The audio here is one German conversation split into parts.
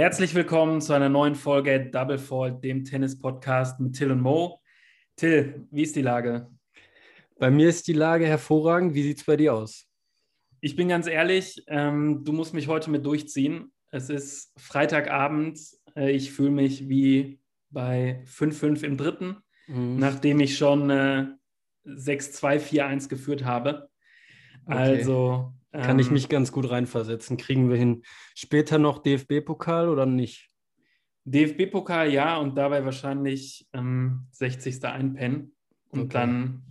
Herzlich willkommen zu einer neuen Folge Double Fault, dem Tennis-Podcast mit Till und Mo. Till, wie ist die Lage? Bei mir ist die Lage hervorragend. Wie sieht es bei dir aus? Ich bin ganz ehrlich, ähm, du musst mich heute mit durchziehen. Es ist Freitagabend. Äh, ich fühle mich wie bei 5-5 im dritten, mhm. nachdem ich schon äh, 6-2-4-1 geführt habe. Okay. Also. Kann ich ähm, mich ganz gut reinversetzen. Kriegen wir hin. Später noch DFB-Pokal oder nicht? DFB-Pokal ja und dabei wahrscheinlich ähm, 60. einpennen und okay. dann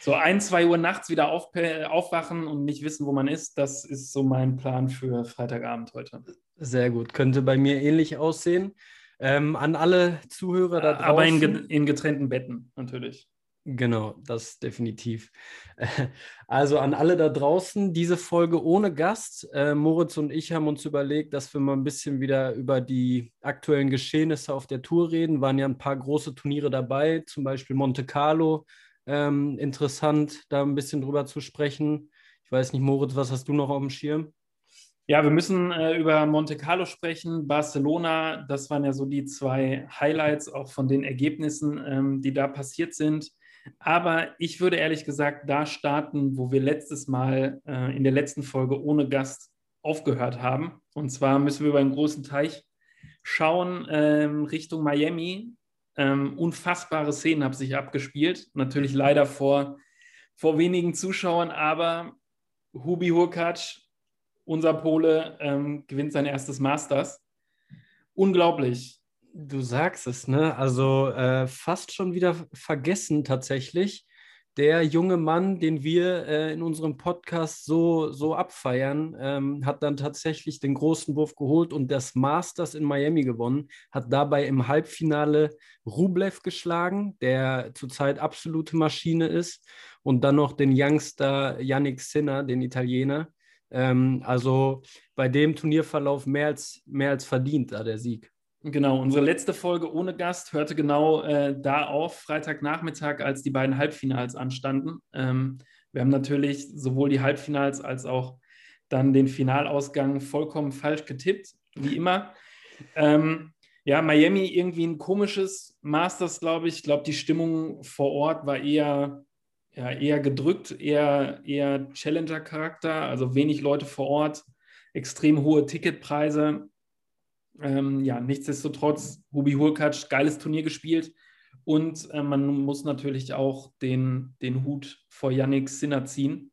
so ein, zwei Uhr nachts wieder auf, aufwachen und nicht wissen, wo man ist, das ist so mein Plan für Freitagabend heute. Sehr gut. Könnte bei mir ähnlich aussehen. Ähm, an alle Zuhörer da draußen. Aber in, in getrennten Betten natürlich. Genau, das definitiv. Also an alle da draußen, diese Folge ohne Gast. Äh, Moritz und ich haben uns überlegt, dass wir mal ein bisschen wieder über die aktuellen Geschehnisse auf der Tour reden. Waren ja ein paar große Turniere dabei, zum Beispiel Monte Carlo, ähm, interessant, da ein bisschen drüber zu sprechen. Ich weiß nicht, Moritz, was hast du noch auf dem Schirm? Ja, wir müssen äh, über Monte Carlo sprechen, Barcelona. Das waren ja so die zwei Highlights auch von den Ergebnissen, ähm, die da passiert sind. Aber ich würde ehrlich gesagt da starten, wo wir letztes Mal äh, in der letzten Folge ohne Gast aufgehört haben. Und zwar müssen wir über einen großen Teich schauen ähm, Richtung Miami. Ähm, unfassbare Szenen haben sich abgespielt. Natürlich leider vor, vor wenigen Zuschauern, aber Hubi Hurkacz, unser Pole, ähm, gewinnt sein erstes Masters. Unglaublich. Du sagst es, ne? Also äh, fast schon wieder vergessen tatsächlich der junge Mann, den wir äh, in unserem Podcast so, so abfeiern, ähm, hat dann tatsächlich den großen Wurf geholt und das Masters in Miami gewonnen, hat dabei im Halbfinale Rublev geschlagen, der zurzeit absolute Maschine ist, und dann noch den Youngster Yannick Sinner, den Italiener. Ähm, also bei dem Turnierverlauf mehr als, mehr als verdient da der Sieg. Genau, unsere letzte Folge ohne Gast hörte genau äh, da auf, Freitagnachmittag, als die beiden Halbfinals anstanden. Ähm, wir haben natürlich sowohl die Halbfinals als auch dann den Finalausgang vollkommen falsch getippt, wie immer. Ähm, ja, Miami irgendwie ein komisches Masters, glaube ich. Ich glaube, die Stimmung vor Ort war eher, ja, eher gedrückt, eher, eher Challenger-Charakter, also wenig Leute vor Ort, extrem hohe Ticketpreise. Ähm, ja, nichtsdestotrotz, Hubi Hurkacz, geiles Turnier gespielt. Und äh, man muss natürlich auch den, den Hut vor Yannick Sinner ziehen,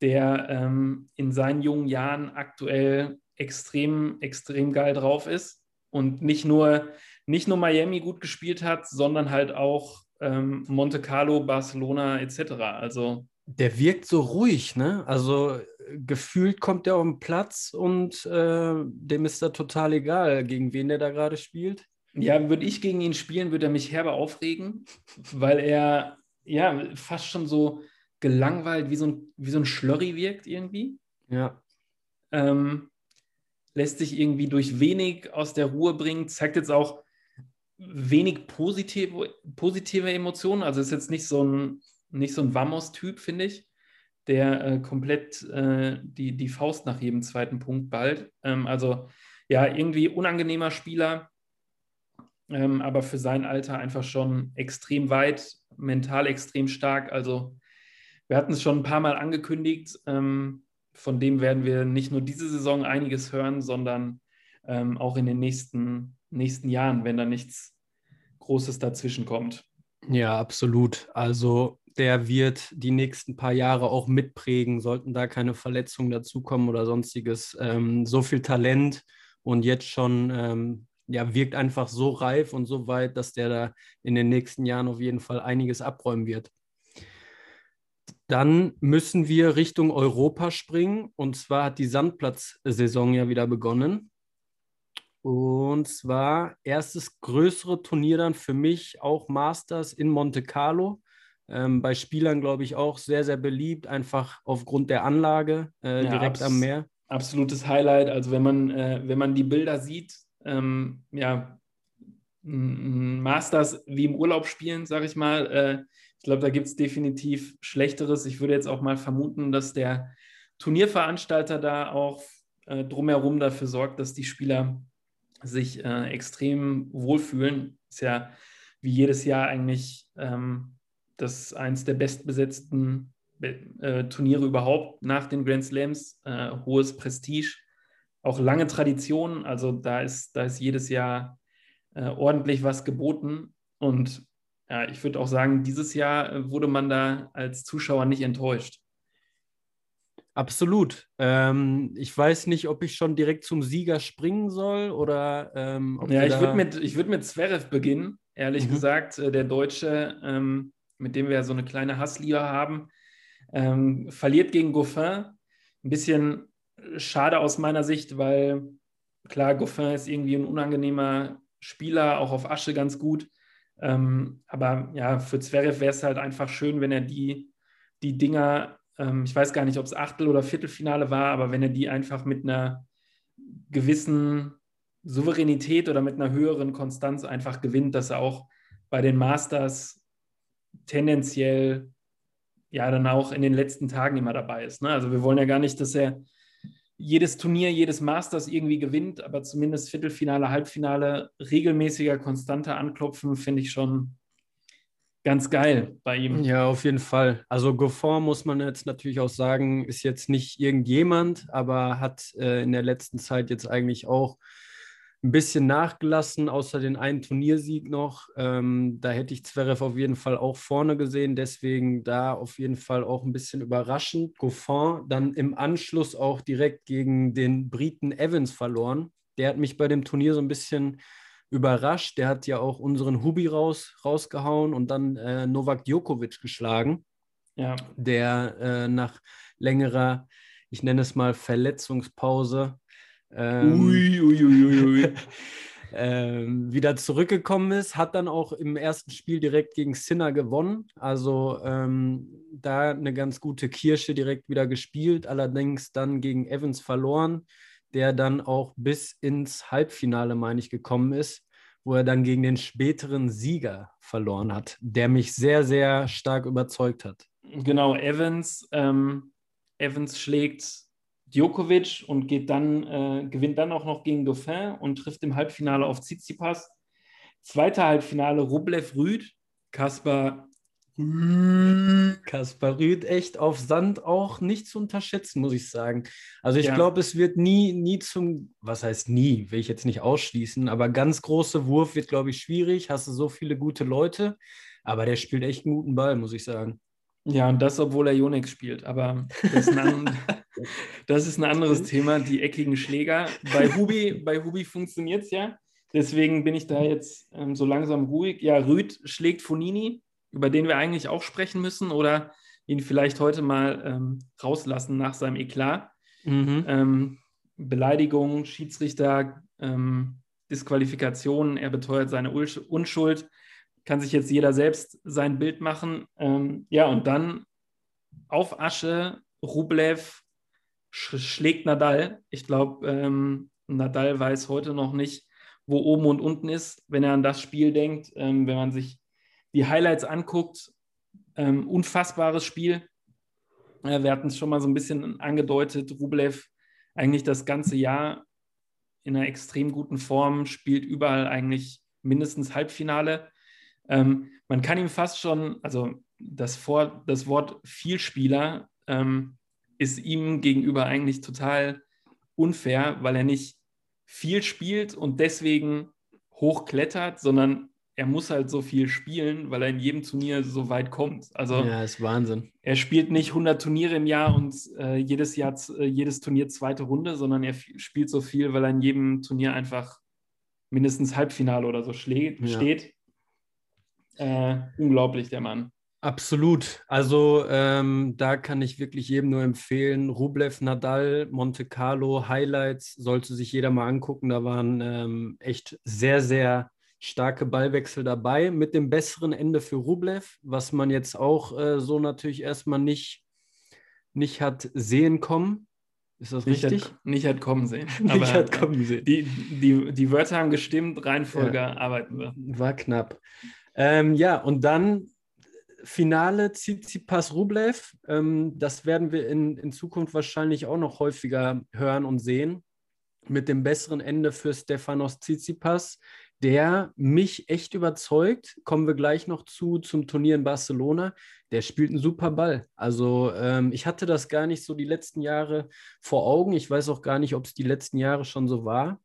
der ähm, in seinen jungen Jahren aktuell extrem, extrem geil drauf ist und nicht nur, nicht nur Miami gut gespielt hat, sondern halt auch ähm, Monte Carlo, Barcelona etc. Also der wirkt so ruhig, ne? Also gefühlt kommt er auf den Platz und äh, dem ist da total egal, gegen wen der da gerade spielt. Ja, würde ich gegen ihn spielen, würde er mich herbe aufregen, weil er ja fast schon so gelangweilt wie so ein, wie so ein Schlörri wirkt irgendwie. Ja. Ähm, lässt sich irgendwie durch wenig aus der Ruhe bringen, zeigt jetzt auch wenig positive, positive Emotionen. Also ist jetzt nicht so ein, nicht so ein Vamos-Typ, finde ich der äh, komplett äh, die, die Faust nach jedem zweiten Punkt bald. Ähm, also ja, irgendwie unangenehmer Spieler, ähm, aber für sein Alter einfach schon extrem weit, mental extrem stark. Also wir hatten es schon ein paar Mal angekündigt. Ähm, von dem werden wir nicht nur diese Saison einiges hören, sondern ähm, auch in den nächsten, nächsten Jahren, wenn da nichts Großes dazwischen kommt. Ja, absolut. Also der wird die nächsten paar Jahre auch mitprägen, sollten da keine Verletzungen dazukommen oder sonstiges. Ähm, so viel Talent und jetzt schon ähm, ja, wirkt einfach so reif und so weit, dass der da in den nächsten Jahren auf jeden Fall einiges abräumen wird. Dann müssen wir Richtung Europa springen. Und zwar hat die Sandplatzsaison ja wieder begonnen. Und zwar erstes größere Turnier dann für mich auch Masters in Monte Carlo. Ähm, bei Spielern, glaube ich, auch sehr, sehr beliebt, einfach aufgrund der Anlage äh, ja, direkt am Meer. Absolutes Highlight. Also wenn man, äh, wenn man die Bilder sieht, ähm, ja, Masters wie im Urlaub spielen, sage ich mal, äh, Ich glaube, da gibt es definitiv Schlechteres. Ich würde jetzt auch mal vermuten, dass der Turnierveranstalter da auch äh, drumherum dafür sorgt, dass die Spieler sich äh, extrem wohlfühlen. Ist ja wie jedes Jahr eigentlich ähm, das eins der bestbesetzten äh, Turniere überhaupt nach den Grand Slams. Äh, hohes Prestige, auch lange Tradition. Also da ist, da ist jedes Jahr äh, ordentlich was geboten. Und ja, ich würde auch sagen, dieses Jahr äh, wurde man da als Zuschauer nicht enttäuscht. Absolut. Ähm, ich weiß nicht, ob ich schon direkt zum Sieger springen soll oder. Ähm, ja, ich würde mit, würd mit Zverev beginnen, ehrlich mhm. gesagt. Äh, der Deutsche, ähm, mit dem wir so eine kleine Hassliebe haben, ähm, verliert gegen Goffin. Ein bisschen schade aus meiner Sicht, weil klar, Goffin ist irgendwie ein unangenehmer Spieler, auch auf Asche ganz gut. Ähm, aber ja, für Zverev wäre es halt einfach schön, wenn er die, die Dinger ähm, ich weiß gar nicht, ob es Achtel- oder Viertelfinale war, aber wenn er die einfach mit einer gewissen Souveränität oder mit einer höheren Konstanz einfach gewinnt, dass er auch bei den Masters tendenziell ja dann auch in den letzten Tagen immer dabei ist. Ne? Also wir wollen ja gar nicht, dass er jedes Turnier, jedes Masters irgendwie gewinnt, aber zumindest Viertelfinale, Halbfinale regelmäßiger, konstanter anklopfen, finde ich schon ganz geil bei ihm. Ja, auf jeden Fall. Also Goffin muss man jetzt natürlich auch sagen, ist jetzt nicht irgendjemand, aber hat äh, in der letzten Zeit jetzt eigentlich auch ein bisschen nachgelassen, außer den einen Turniersieg noch. Ähm, da hätte ich Zverev auf jeden Fall auch vorne gesehen, deswegen da auf jeden Fall auch ein bisschen überraschend. Goffin dann im Anschluss auch direkt gegen den Briten Evans verloren. Der hat mich bei dem Turnier so ein bisschen überrascht. Der hat ja auch unseren Hubi raus, rausgehauen und dann äh, Novak Djokovic geschlagen, ja. der äh, nach längerer, ich nenne es mal Verletzungspause, ähm, ui, ui, ui, ähm, wieder zurückgekommen ist, hat dann auch im ersten Spiel direkt gegen Sinner gewonnen. Also ähm, da eine ganz gute Kirsche direkt wieder gespielt, allerdings dann gegen Evans verloren der dann auch bis ins Halbfinale, meine ich, gekommen ist, wo er dann gegen den späteren Sieger verloren hat, der mich sehr, sehr stark überzeugt hat. Genau, Evans, ähm, Evans schlägt Djokovic und geht dann, äh, gewinnt dann auch noch gegen Dauphin und trifft im Halbfinale auf Tsitsipas. Zweite Halbfinale Rublev Rüd, Kaspar Kaspar Rüth echt auf Sand auch nicht zu unterschätzen, muss ich sagen. Also ich ja. glaube, es wird nie, nie zum, was heißt nie, will ich jetzt nicht ausschließen, aber ganz großer Wurf wird, glaube ich, schwierig. Hast du so viele gute Leute, aber der spielt echt einen guten Ball, muss ich sagen. Ja, und das, obwohl er Yonex spielt. Aber das ist, ein, das ist ein anderes Thema, die eckigen Schläger. Bei Hubi, bei Hubi funktioniert es ja. Deswegen bin ich da jetzt ähm, so langsam ruhig. Ja, Rüd schlägt Fonini über den wir eigentlich auch sprechen müssen oder ihn vielleicht heute mal ähm, rauslassen nach seinem Eklat. Mhm. Ähm, Beleidigung, Schiedsrichter, ähm, Disqualifikation, er beteuert seine Unschuld, kann sich jetzt jeder selbst sein Bild machen. Ähm, ja, und dann auf Asche, Rublev sch schlägt Nadal. Ich glaube, ähm, Nadal weiß heute noch nicht, wo oben und unten ist, wenn er an das Spiel denkt. Ähm, wenn man sich die Highlights anguckt, ähm, unfassbares Spiel. Äh, wir hatten es schon mal so ein bisschen angedeutet. Rublev eigentlich das ganze Jahr in einer extrem guten Form, spielt überall eigentlich mindestens Halbfinale. Ähm, man kann ihm fast schon, also das, Vor das Wort Vielspieler ähm, ist ihm gegenüber eigentlich total unfair, weil er nicht viel spielt und deswegen hochklettert, sondern er muss halt so viel spielen, weil er in jedem Turnier so weit kommt. Also ja, ist Wahnsinn. Er spielt nicht 100 Turniere im Jahr und äh, jedes Jahr äh, jedes Turnier zweite Runde, sondern er spielt so viel, weil er in jedem Turnier einfach mindestens Halbfinale oder so ja. steht. Äh, unglaublich der Mann. Absolut. Also ähm, da kann ich wirklich jedem nur empfehlen. Rublev, Nadal, Monte Carlo, Highlights sollte sich jeder mal angucken. Da waren ähm, echt sehr, sehr starke Ballwechsel dabei mit dem besseren Ende für Rublev, was man jetzt auch äh, so natürlich erstmal nicht, nicht hat sehen kommen. Ist das nicht richtig? Hat, nicht hat kommen sehen. nicht hat kommen sehen. Die, die, die Wörter haben gestimmt, Reihenfolge ja, arbeiten wir. War knapp. Ähm, ja, und dann Finale Tsitsipas Rublev. Ähm, das werden wir in, in Zukunft wahrscheinlich auch noch häufiger hören und sehen. Mit dem besseren Ende für Stefanos Tsitsipas, der mich echt überzeugt. Kommen wir gleich noch zu zum Turnier in Barcelona. Der spielt einen super Ball. Also ähm, ich hatte das gar nicht so die letzten Jahre vor Augen. Ich weiß auch gar nicht, ob es die letzten Jahre schon so war.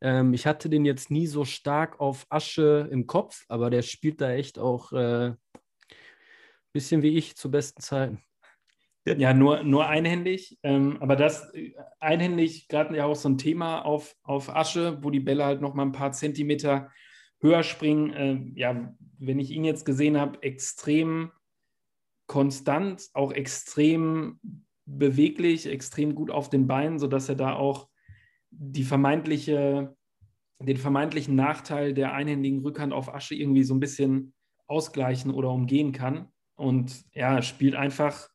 Ähm, ich hatte den jetzt nie so stark auf Asche im Kopf, aber der spielt da echt auch ein äh, bisschen wie ich zu besten Zeiten. Ja, nur, nur einhändig. Ähm, aber das äh, einhändig gerade ja auch so ein Thema auf, auf Asche, wo die Bälle halt noch mal ein paar Zentimeter höher springen. Ähm, ja, wenn ich ihn jetzt gesehen habe, extrem konstant, auch extrem beweglich, extrem gut auf den Beinen, sodass er da auch die vermeintliche, den vermeintlichen Nachteil der einhändigen Rückhand auf Asche irgendwie so ein bisschen ausgleichen oder umgehen kann. Und ja, spielt einfach,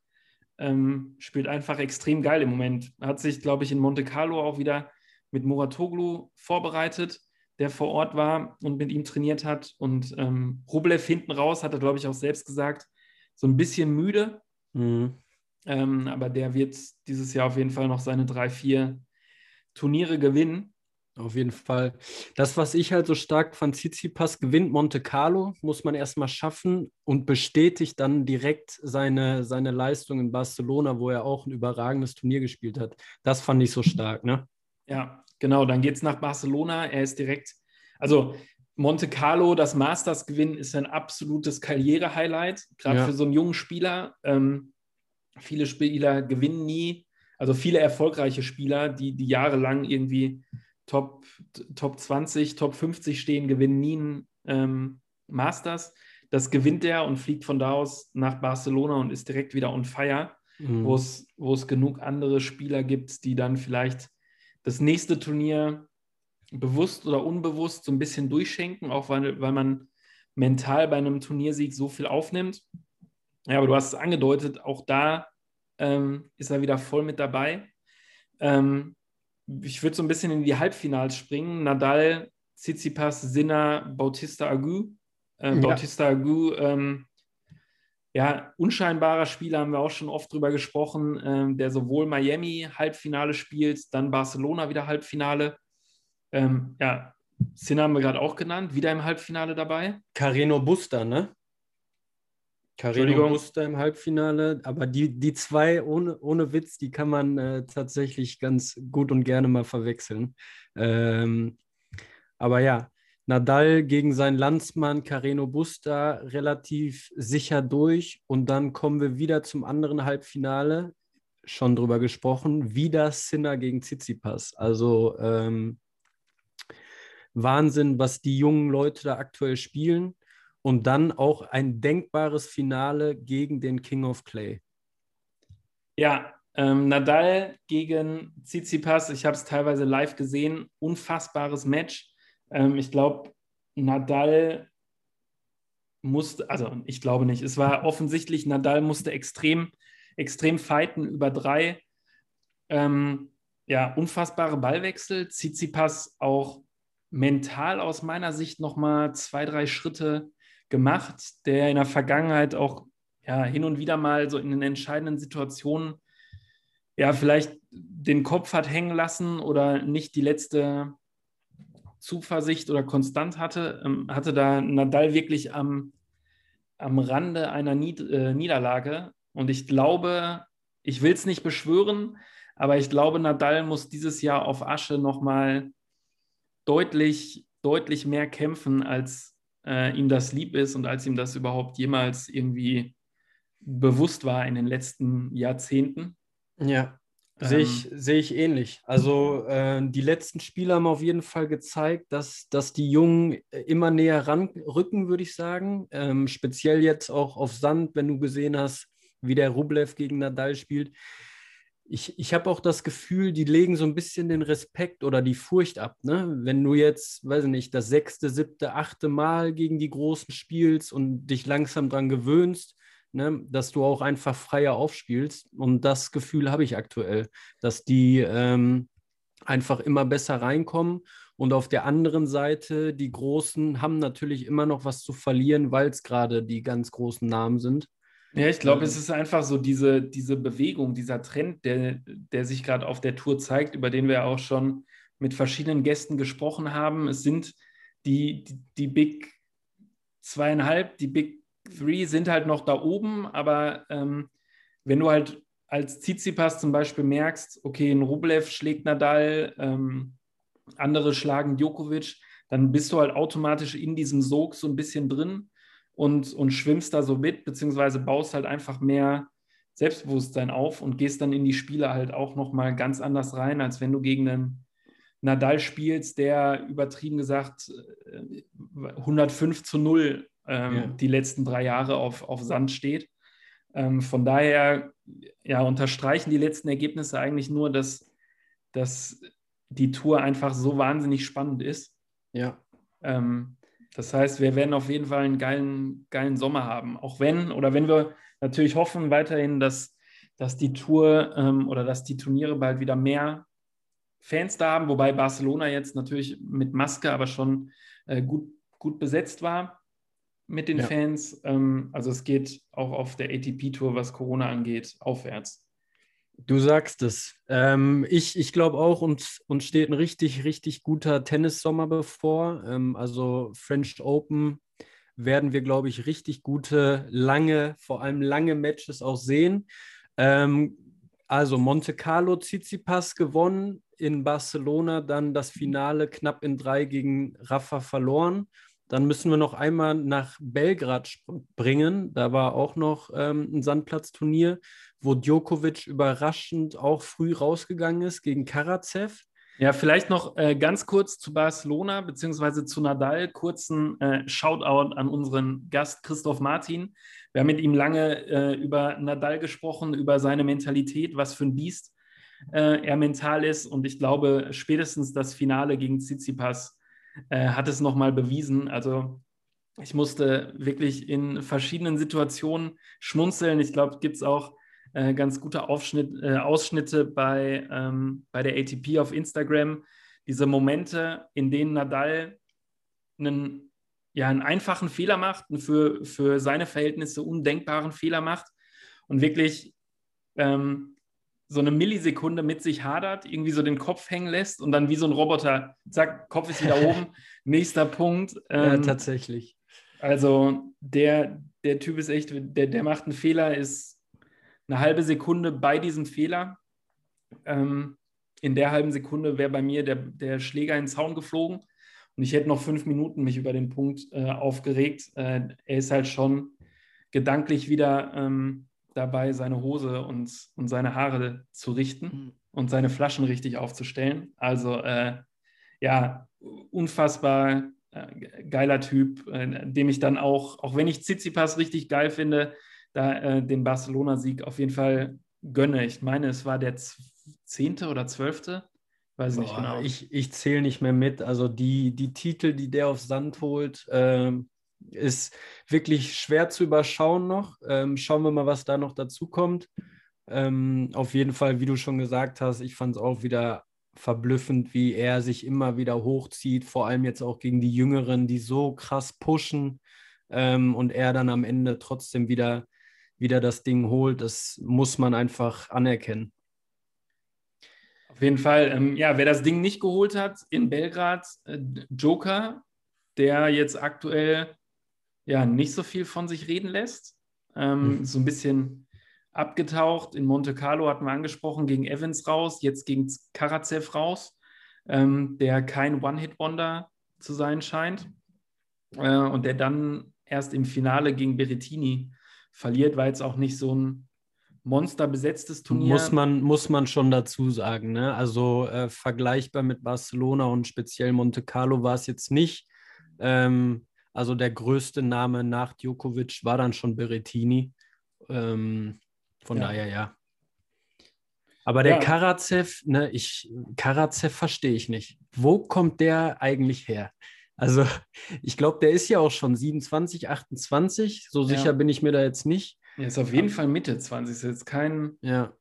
ähm, spielt einfach extrem geil im Moment. Hat sich, glaube ich, in Monte Carlo auch wieder mit Moratoglu vorbereitet, der vor Ort war und mit ihm trainiert hat. Und ähm, Rublev hinten raus, hat er, glaube ich, auch selbst gesagt, so ein bisschen müde. Mhm. Ähm, aber der wird dieses Jahr auf jeden Fall noch seine drei, vier Turniere gewinnen. Auf jeden Fall. Das, was ich halt so stark fand, Tsitsipas gewinnt Monte Carlo, muss man erstmal schaffen und bestätigt dann direkt seine, seine Leistung in Barcelona, wo er auch ein überragendes Turnier gespielt hat. Das fand ich so stark, ne? Ja, genau. Dann geht es nach Barcelona. Er ist direkt, also Monte Carlo, das Masters gewinnen, ist ein absolutes Karriere-Highlight, gerade ja. für so einen jungen Spieler. Ähm, viele Spieler gewinnen nie also viele erfolgreiche Spieler, die, die jahrelang irgendwie Top, Top 20, Top 50 stehen, gewinnen nie einen ähm, Masters. Das gewinnt er und fliegt von da aus nach Barcelona und ist direkt wieder on fire, mhm. wo es genug andere Spieler gibt, die dann vielleicht das nächste Turnier bewusst oder unbewusst so ein bisschen durchschenken, auch weil, weil man mental bei einem Turniersieg so viel aufnimmt. Ja, aber du hast es angedeutet, auch da ähm, ist er wieder voll mit dabei. Ähm, ich würde so ein bisschen in die Halbfinals springen. Nadal, Tsitsipas, Sinner, Bautista Agu. Äh, ja. Bautista Agu, ähm, ja, unscheinbarer Spieler, haben wir auch schon oft drüber gesprochen, ähm, der sowohl Miami Halbfinale spielt, dann Barcelona wieder Halbfinale. Ähm, ja, Sinner haben wir gerade auch genannt, wieder im Halbfinale dabei. Carreno Busta, ne? Carino Buster im Halbfinale, aber die, die zwei ohne, ohne Witz, die kann man äh, tatsächlich ganz gut und gerne mal verwechseln. Ähm, aber ja, Nadal gegen seinen Landsmann Carreno Busta relativ sicher durch. Und dann kommen wir wieder zum anderen Halbfinale, schon drüber gesprochen, wieder Sinner gegen Tsitsipas. Also ähm, Wahnsinn, was die jungen Leute da aktuell spielen und dann auch ein denkbares Finale gegen den King of Clay. Ja, ähm, Nadal gegen Tsitsipas, ich habe es teilweise live gesehen, unfassbares Match. Ähm, ich glaube, Nadal musste, also ich glaube nicht, es war offensichtlich, Nadal musste extrem, extrem fighten über drei. Ähm, ja, unfassbare Ballwechsel. Tsitsipas auch mental aus meiner Sicht nochmal zwei, drei Schritte gemacht, der in der Vergangenheit auch ja, hin und wieder mal so in den entscheidenden Situationen ja vielleicht den Kopf hat hängen lassen oder nicht die letzte Zuversicht oder Konstant hatte, ähm, hatte da Nadal wirklich am, am Rande einer Nied äh, Niederlage. Und ich glaube, ich will es nicht beschwören, aber ich glaube, Nadal muss dieses Jahr auf Asche nochmal deutlich, deutlich mehr kämpfen als äh, ihm das lieb ist und als ihm das überhaupt jemals irgendwie bewusst war in den letzten Jahrzehnten. Ja, ähm, sehe ich, seh ich ähnlich. Also äh, die letzten Spiele haben auf jeden Fall gezeigt, dass, dass die Jungen immer näher ranrücken, würde ich sagen. Ähm, speziell jetzt auch auf Sand, wenn du gesehen hast, wie der Rublev gegen Nadal spielt ich, ich habe auch das Gefühl, die legen so ein bisschen den Respekt oder die Furcht ab. Ne? Wenn du jetzt, weiß ich nicht, das sechste, siebte, achte Mal gegen die Großen spielst und dich langsam dran gewöhnst, ne, dass du auch einfach freier aufspielst. Und das Gefühl habe ich aktuell, dass die ähm, einfach immer besser reinkommen Und auf der anderen Seite, die Großen haben natürlich immer noch was zu verlieren, weil es gerade die ganz großen Namen sind. Ja, ich glaube, ähm, es ist einfach so diese, diese Bewegung, dieser Trend, der, der sich gerade auf der Tour zeigt, über den wir auch schon mit verschiedenen Gästen gesprochen haben. Es sind die, die, die Big zweieinhalb, die Big Three sind halt noch da oben, aber ähm, wenn du halt als Tsitsipas zum Beispiel merkst, okay, ein Rublev schlägt Nadal, ähm, andere schlagen Djokovic, dann bist du halt automatisch in diesem Sog so ein bisschen drin und, und schwimmst da so mit, beziehungsweise baust halt einfach mehr Selbstbewusstsein auf und gehst dann in die Spiele halt auch nochmal ganz anders rein, als wenn du gegen einen Nadal spielst, der übertrieben gesagt 105 äh, zu 0 ähm, ja. die letzten drei Jahre auf, auf Sand steht. Ähm, von daher ja, unterstreichen die letzten Ergebnisse eigentlich nur, dass, dass die Tour einfach so wahnsinnig spannend ist. Ja. Ähm, das heißt, wir werden auf jeden Fall einen geilen, geilen Sommer haben. Auch wenn, oder wenn wir natürlich hoffen weiterhin, dass, dass die Tour ähm, oder dass die Turniere bald wieder mehr Fans da haben, wobei Barcelona jetzt natürlich mit Maske aber schon äh, gut, gut besetzt war mit den ja. Fans. Ähm, also es geht auch auf der ATP-Tour, was Corona angeht, aufwärts. Du sagst es. Ähm, ich ich glaube auch, uns, uns steht ein richtig, richtig guter Tennissommer bevor. Ähm, also French Open werden wir, glaube ich, richtig gute, lange, vor allem lange Matches auch sehen. Ähm, also Monte Carlo Tsitsipas gewonnen, in Barcelona dann das Finale knapp in drei gegen Rafa verloren. Dann müssen wir noch einmal nach Belgrad bringen. Da war auch noch ähm, ein Sandplatzturnier, wo Djokovic überraschend auch früh rausgegangen ist gegen Karatsev. Ja, vielleicht noch äh, ganz kurz zu Barcelona bzw. zu Nadal. Kurzen äh, Shoutout an unseren Gast Christoph Martin. Wir haben mit ihm lange äh, über Nadal gesprochen, über seine Mentalität, was für ein Biest äh, er mental ist. Und ich glaube, spätestens das Finale gegen Tsitsipas äh, hat es nochmal bewiesen. Also ich musste wirklich in verschiedenen Situationen schmunzeln. Ich glaube, gibt es auch äh, ganz gute Aufschnitt, äh, Ausschnitte bei, ähm, bei der ATP auf Instagram. Diese Momente, in denen Nadal einen, ja, einen einfachen Fehler macht, einen für, für seine Verhältnisse undenkbaren Fehler macht und wirklich ähm, so eine Millisekunde mit sich hadert, irgendwie so den Kopf hängen lässt und dann wie so ein Roboter, zack, Kopf ist wieder oben, nächster Punkt. Ähm, ja, tatsächlich. Also der, der Typ ist echt, der, der macht einen Fehler, ist eine halbe Sekunde bei diesem Fehler. Ähm, in der halben Sekunde wäre bei mir der, der Schläger in den Zaun geflogen und ich hätte noch fünf Minuten mich über den Punkt äh, aufgeregt. Äh, er ist halt schon gedanklich wieder ähm, dabei, seine Hose und, und seine Haare zu richten mhm. und seine Flaschen richtig aufzustellen. Also äh, ja, unfassbar äh, geiler Typ, äh, dem ich dann auch, auch wenn ich Tsitsipas richtig geil finde, da äh, den Barcelona-Sieg auf jeden Fall gönne. Ich meine, es war der zehnte oder zwölfte. Weiß Boah, nicht genau. Ich, ich zähle nicht mehr mit. Also die, die Titel, die der auf Sand holt, ähm, ist wirklich schwer zu überschauen noch. Ähm, schauen wir mal, was da noch dazu kommt. Ähm, auf jeden Fall, wie du schon gesagt hast, ich fand es auch wieder verblüffend, wie er sich immer wieder hochzieht, vor allem jetzt auch gegen die Jüngeren, die so krass pushen ähm, und er dann am Ende trotzdem wieder, wieder das Ding holt. Das muss man einfach anerkennen. Auf jeden Fall, ähm, ja, wer das Ding nicht geholt hat in Belgrad, äh, Joker, der jetzt aktuell ja nicht so viel von sich reden lässt. Ähm, mhm. So ein bisschen abgetaucht. In Monte Carlo hatten wir angesprochen, gegen Evans raus, jetzt gegen Karatsev raus, ähm, der kein One-Hit-Wonder zu sein scheint. Äh, und der dann erst im Finale gegen Berrettini verliert, war jetzt auch nicht so ein Monster besetztes Turnier. Muss man, muss man schon dazu sagen. Ne? Also äh, vergleichbar mit Barcelona und speziell Monte Carlo war es jetzt nicht. Ähm, also der größte Name nach Djokovic war dann schon Berettini. Ähm, von ja. daher ja. Aber der ja. Karatsev, ne, ich, Karatsev verstehe ich nicht. Wo kommt der eigentlich her? Also, ich glaube, der ist ja auch schon 27, 28. So sicher ja. bin ich mir da jetzt nicht. Er ist auf jeden Fall Mitte 20. Ist jetzt kein. Ja.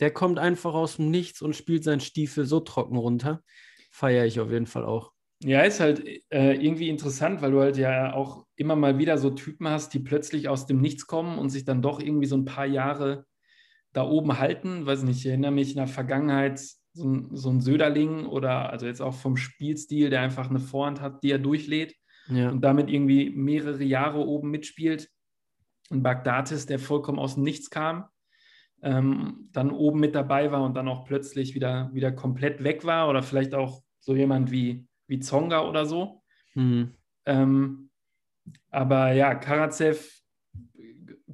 Der kommt einfach aus dem Nichts und spielt seinen Stiefel so trocken runter. feiere ich auf jeden Fall auch. Ja, ist halt äh, irgendwie interessant, weil du halt ja auch immer mal wieder so Typen hast, die plötzlich aus dem Nichts kommen und sich dann doch irgendwie so ein paar Jahre da oben halten. Weiß nicht, ich erinnere mich in der Vergangenheit so ein, so ein Söderling oder also jetzt auch vom Spielstil, der einfach eine Vorhand hat, die er durchlädt ja. und damit irgendwie mehrere Jahre oben mitspielt. Ein Bagdatis, der vollkommen aus dem Nichts kam, ähm, dann oben mit dabei war und dann auch plötzlich wieder, wieder komplett weg war oder vielleicht auch so jemand wie wie Zonga oder so. Mhm. Ähm, aber ja, Karatsev,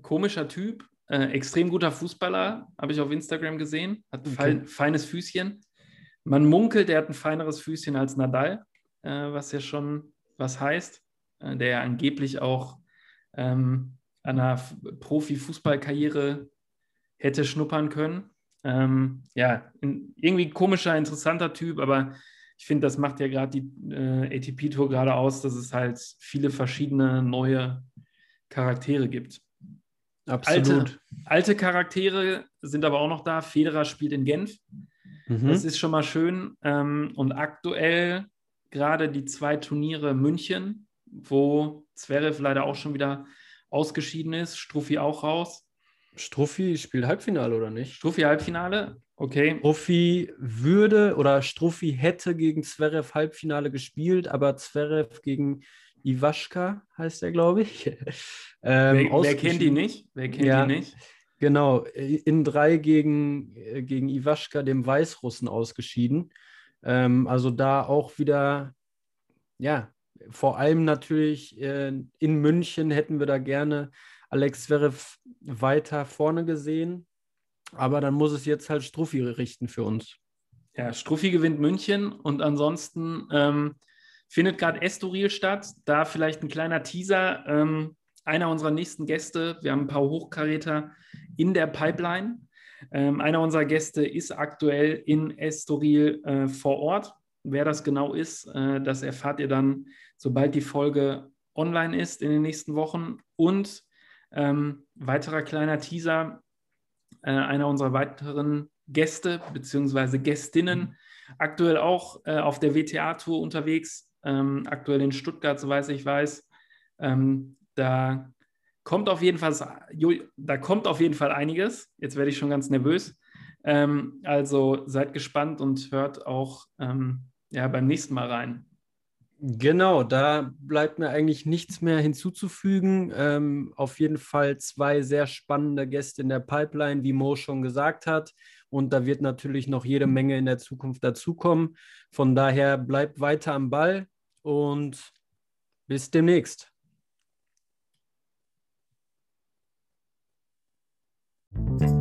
komischer Typ, äh, extrem guter Fußballer, habe ich auf Instagram gesehen, hat ein okay. feines Füßchen. Man munkelt, er hat ein feineres Füßchen als Nadal, äh, was ja schon was heißt, äh, der ja angeblich auch ähm, an einer Profi-Fußballkarriere hätte schnuppern können. Ähm, ja, in, irgendwie komischer, interessanter Typ, aber ich finde, das macht ja gerade die äh, ATP-Tour gerade aus, dass es halt viele verschiedene neue Charaktere gibt. Absolut. Alte, alte Charaktere sind aber auch noch da. Federer spielt in Genf. Mhm. Das ist schon mal schön. Ähm, und aktuell gerade die zwei Turniere München, wo Zverev leider auch schon wieder ausgeschieden ist, Struffi auch raus. Struffi spielt Halbfinale oder nicht? Struffi Halbfinale. Okay. Struffi würde oder Struffi hätte gegen Zverev Halbfinale gespielt, aber Zverev gegen Iwaschka heißt er, glaube ich. ähm, wer, wer, kennt die nicht? Wer kennt ja, die nicht? Genau, in drei gegen, äh, gegen Iwaschka, dem Weißrussen, ausgeschieden. Ähm, also da auch wieder, ja, vor allem natürlich äh, in München hätten wir da gerne Alex Zverev weiter vorne gesehen. Aber dann muss es jetzt halt Struffi richten für uns. Ja, Struffi gewinnt München und ansonsten ähm, findet gerade Estoril statt. Da vielleicht ein kleiner Teaser. Ähm, einer unserer nächsten Gäste, wir haben ein paar Hochkaräter in der Pipeline. Ähm, einer unserer Gäste ist aktuell in Estoril äh, vor Ort. Wer das genau ist, äh, das erfahrt ihr dann, sobald die Folge online ist in den nächsten Wochen. Und ähm, weiterer kleiner Teaser, äh, einer unserer weiteren Gäste bzw. Gästinnen, mhm. aktuell auch äh, auf der WTA-Tour unterwegs, ähm, aktuell in Stuttgart, soweit ich weiß. Ähm, da kommt auf jeden Fall, da kommt auf jeden Fall einiges. Jetzt werde ich schon ganz nervös. Ähm, also seid gespannt und hört auch ähm, ja, beim nächsten Mal rein. Genau, da bleibt mir eigentlich nichts mehr hinzuzufügen. Ähm, auf jeden Fall zwei sehr spannende Gäste in der Pipeline, wie Mo schon gesagt hat. Und da wird natürlich noch jede Menge in der Zukunft dazukommen. Von daher bleibt weiter am Ball und bis demnächst. Thank